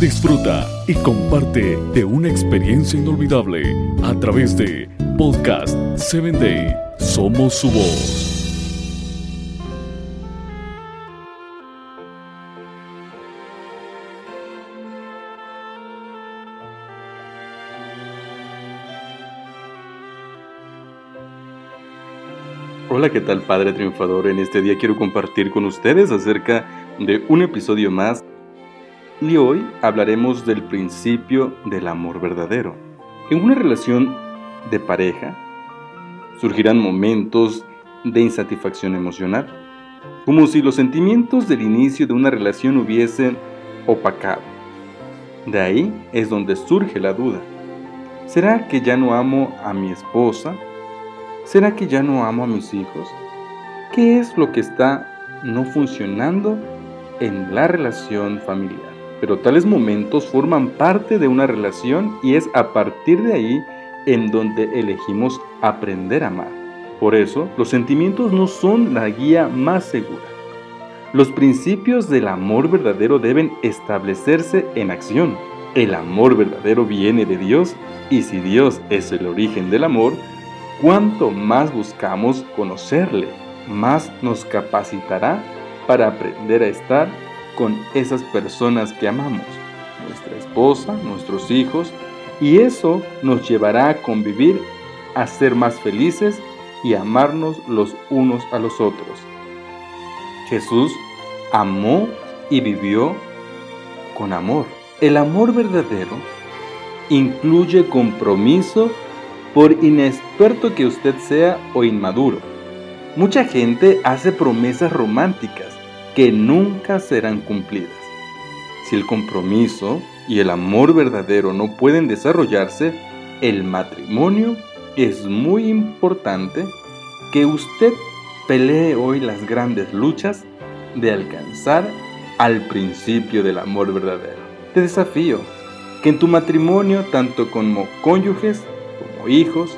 Disfruta y comparte de una experiencia inolvidable a través de Podcast 7 Day. Somos su voz. Hola, ¿qué tal Padre Triunfador? En este día quiero compartir con ustedes acerca de un episodio más y hoy hablaremos del principio del amor verdadero. En una relación de pareja surgirán momentos de insatisfacción emocional, como si los sentimientos del inicio de una relación hubiesen opacado. De ahí es donde surge la duda. ¿Será que ya no amo a mi esposa? ¿Será que ya no amo a mis hijos? ¿Qué es lo que está no funcionando en la relación familiar? Pero tales momentos forman parte de una relación y es a partir de ahí en donde elegimos aprender a amar. Por eso, los sentimientos no son la guía más segura. Los principios del amor verdadero deben establecerse en acción. El amor verdadero viene de Dios y si Dios es el origen del amor, Cuanto más buscamos conocerle, más nos capacitará para aprender a estar con esas personas que amamos, nuestra esposa, nuestros hijos, y eso nos llevará a convivir, a ser más felices y amarnos los unos a los otros. Jesús amó y vivió con amor. El amor verdadero incluye compromiso por inexperto que usted sea o inmaduro. Mucha gente hace promesas románticas que nunca serán cumplidas. Si el compromiso y el amor verdadero no pueden desarrollarse, el matrimonio es muy importante que usted pelee hoy las grandes luchas de alcanzar al principio del amor verdadero. Te desafío que en tu matrimonio, tanto como cónyuges, hijos,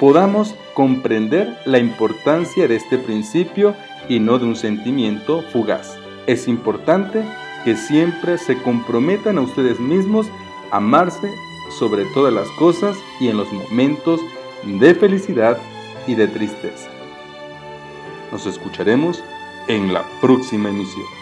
podamos comprender la importancia de este principio y no de un sentimiento fugaz. Es importante que siempre se comprometan a ustedes mismos a amarse sobre todas las cosas y en los momentos de felicidad y de tristeza. Nos escucharemos en la próxima emisión.